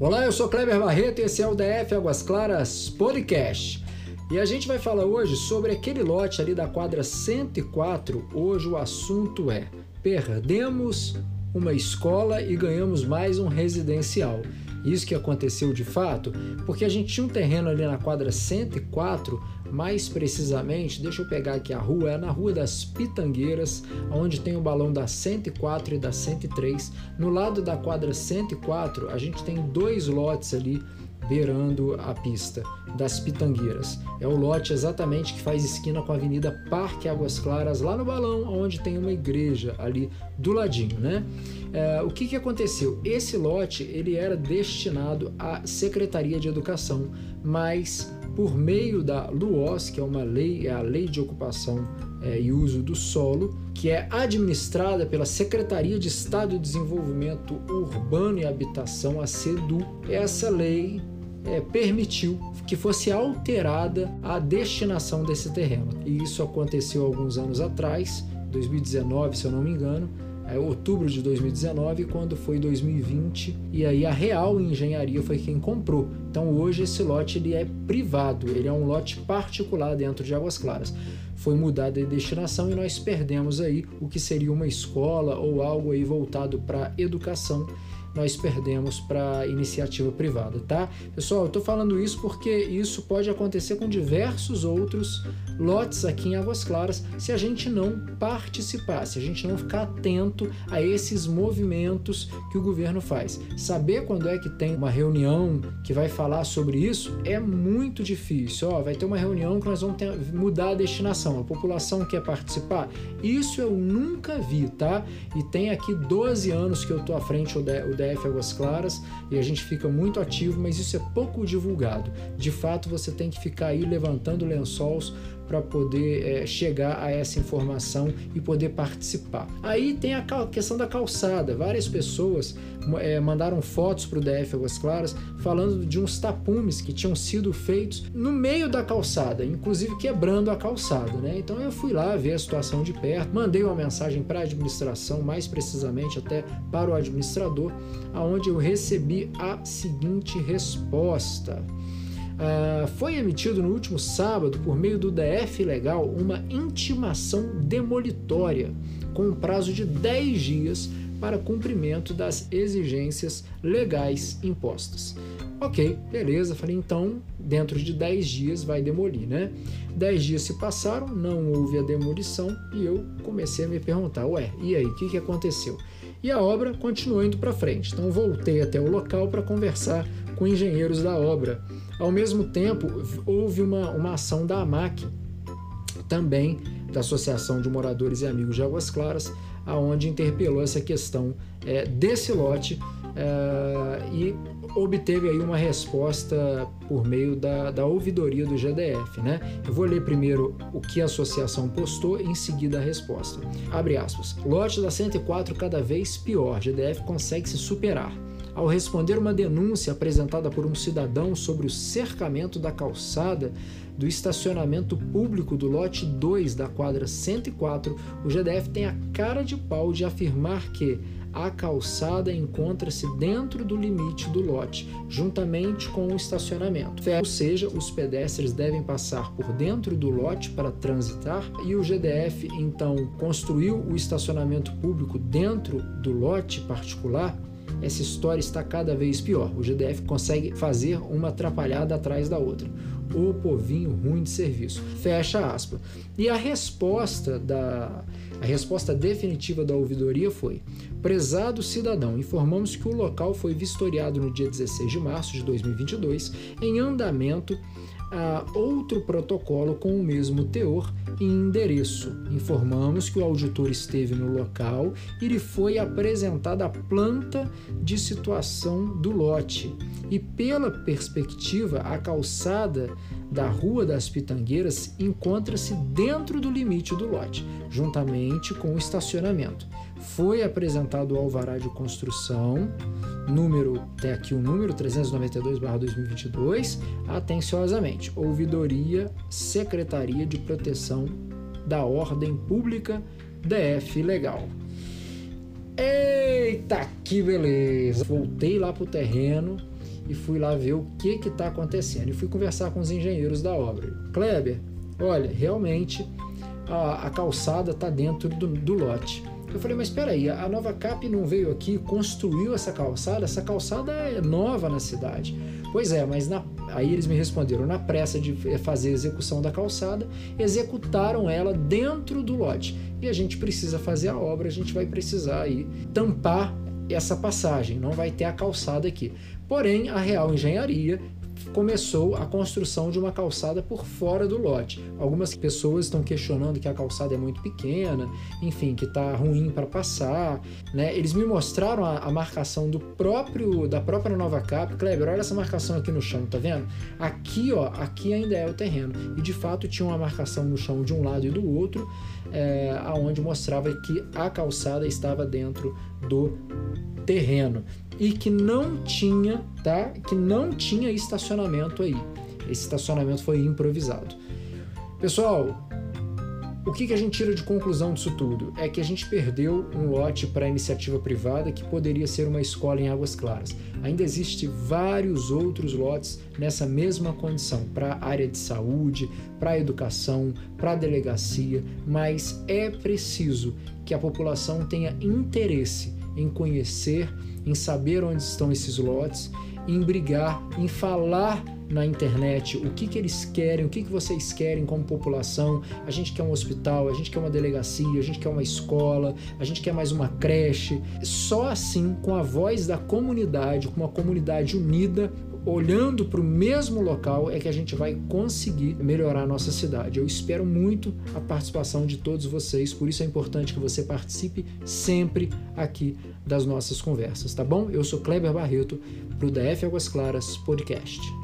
Olá, eu sou Kleber Barreto e esse é o DF Águas Claras Podcast. E a gente vai falar hoje sobre aquele lote ali da quadra 104. Hoje o assunto é: perdemos uma escola e ganhamos mais um residencial. Isso que aconteceu de fato, porque a gente tinha um terreno ali na quadra 104, mais precisamente, deixa eu pegar aqui a rua, é na Rua das Pitangueiras, onde tem o balão da 104 e da 103. No lado da quadra 104, a gente tem dois lotes ali beirando a pista das Pitangueiras. É o lote exatamente que faz esquina com a Avenida Parque Águas Claras, lá no balão, onde tem uma igreja ali do ladinho, né? É, o que, que aconteceu? Esse lote ele era destinado à Secretaria de Educação, mas por meio da LUOS, que é uma lei, é a Lei de Ocupação é, e Uso do Solo, que é administrada pela Secretaria de Estado de Desenvolvimento Urbano e Habitação, a SEDU. Essa lei é, permitiu que fosse alterada a destinação desse terreno. E isso aconteceu alguns anos atrás, 2019, se eu não me engano, é, outubro de 2019, quando foi 2020, e aí a Real Engenharia foi quem comprou. Então hoje esse lote ele é privado, ele é um lote particular dentro de Águas Claras. Foi mudada a destinação e nós perdemos aí o que seria uma escola ou algo aí voltado para educação nós perdemos para iniciativa privada, tá? Pessoal, eu estou falando isso porque isso pode acontecer com diversos outros lotes aqui em Águas Claras se a gente não participar, se a gente não ficar atento a esses movimentos que o governo faz. Saber quando é que tem uma reunião que vai falar sobre isso é muito difícil. Ó, vai ter uma reunião que nós vamos ter, mudar a destinação, a população quer participar. Isso eu nunca vi, tá? E tem aqui 12 anos que eu tô à frente do DF Águas Claras e a gente fica muito ativo, mas isso é pouco divulgado. De fato, você tem que ficar aí levantando lençóis para poder é, chegar a essa informação e poder participar. Aí tem a questão da calçada. Várias pessoas é, mandaram fotos para o DF Águas Claras falando de uns tapumes que tinham sido feitos no meio da calçada, inclusive quebrando a calçada. Né? Então eu fui lá ver a situação de perto, mandei uma mensagem para a administração, mais precisamente até para o administrador, aonde eu recebi a seguinte resposta. Uh, foi emitido no último sábado, por meio do DF Legal, uma intimação demolitória com um prazo de 10 dias para cumprimento das exigências legais impostas. Ok, beleza, falei então, dentro de 10 dias vai demolir, né? 10 dias se passaram, não houve a demolição e eu comecei a me perguntar, ué, e aí, o que, que aconteceu? E a obra continuou indo para frente, então voltei até o local para conversar com engenheiros da obra ao mesmo tempo, houve uma, uma ação da AMAC, também da Associação de Moradores e Amigos de Águas Claras, aonde interpelou essa questão é, desse lote é, e obteve aí uma resposta por meio da, da ouvidoria do GDF, né? Eu vou ler primeiro o que a associação postou em seguida a resposta. Abre aspas. Lote da 104 cada vez pior. GDF consegue se superar ao responder uma denúncia apresentada por um cidadão sobre o cercamento da calçada do estacionamento público do lote 2 da quadra 104, o GDF tem a cara de pau de afirmar que a calçada encontra-se dentro do limite do lote, juntamente com o estacionamento. Ou seja, os pedestres devem passar por dentro do lote para transitar e o GDF então construiu o estacionamento público dentro do lote particular essa história está cada vez pior. O GDF consegue fazer uma atrapalhada atrás da outra. O povinho ruim de serviço. Fecha aspas. E a resposta da a resposta definitiva da ouvidoria foi: Prezado cidadão, informamos que o local foi vistoriado no dia 16 de março de 2022 em andamento a outro protocolo com o mesmo teor e endereço. Informamos que o auditor esteve no local e lhe foi apresentada a planta de situação do lote. E pela perspectiva, a calçada da Rua das Pitangueiras encontra-se dentro do limite do lote, juntamente com o estacionamento. Foi apresentado o alvará de construção, número, tem aqui o número 392/2022, atenciosamente. Ouvidoria Secretaria de Proteção da Ordem Pública, DF Legal. Eita, que beleza! Voltei lá pro terreno e fui lá ver o que está acontecendo. E fui conversar com os engenheiros da obra. Kleber, olha, realmente a, a calçada está dentro do, do lote. Eu falei, mas espera aí, a Nova Cap não veio aqui, construiu essa calçada? Essa calçada é nova na cidade. Pois é, mas na, aí eles me responderam, na pressa de fazer a execução da calçada, executaram ela dentro do lote. E a gente precisa fazer a obra, a gente vai precisar aí tampar essa passagem, não vai ter a calçada aqui. Porém, a Real Engenharia começou a construção de uma calçada por fora do lote. Algumas pessoas estão questionando que a calçada é muito pequena, enfim, que está ruim para passar. Né? Eles me mostraram a, a, marcação do próprio da própria Nova Cap. Kleber, olha essa marcação aqui no chão, tá vendo? Aqui, ó, aqui ainda é o terreno. E de fato tinha uma marcação no chão de um lado e do outro, é, aonde mostrava que a calçada estava dentro do terreno e que não tinha, tá? Que não tinha estacionamento aí. Esse estacionamento foi improvisado. Pessoal, o que, que a gente tira de conclusão disso tudo? É que a gente perdeu um lote para iniciativa privada que poderia ser uma escola em Águas Claras. Ainda existe vários outros lotes nessa mesma condição para área de saúde, para educação, para delegacia, mas é preciso que a população tenha interesse em conhecer, em saber onde estão esses lotes, em brigar, em falar na internet o que, que eles querem, o que, que vocês querem como população. A gente quer um hospital, a gente quer uma delegacia, a gente quer uma escola, a gente quer mais uma creche. Só assim, com a voz da comunidade, com uma comunidade unida, olhando para o mesmo local é que a gente vai conseguir melhorar a nossa cidade. Eu espero muito a participação de todos vocês, por isso é importante que você participe sempre aqui das nossas conversas, tá bom? Eu sou Kleber Barreto para o DF Águas Claras Podcast.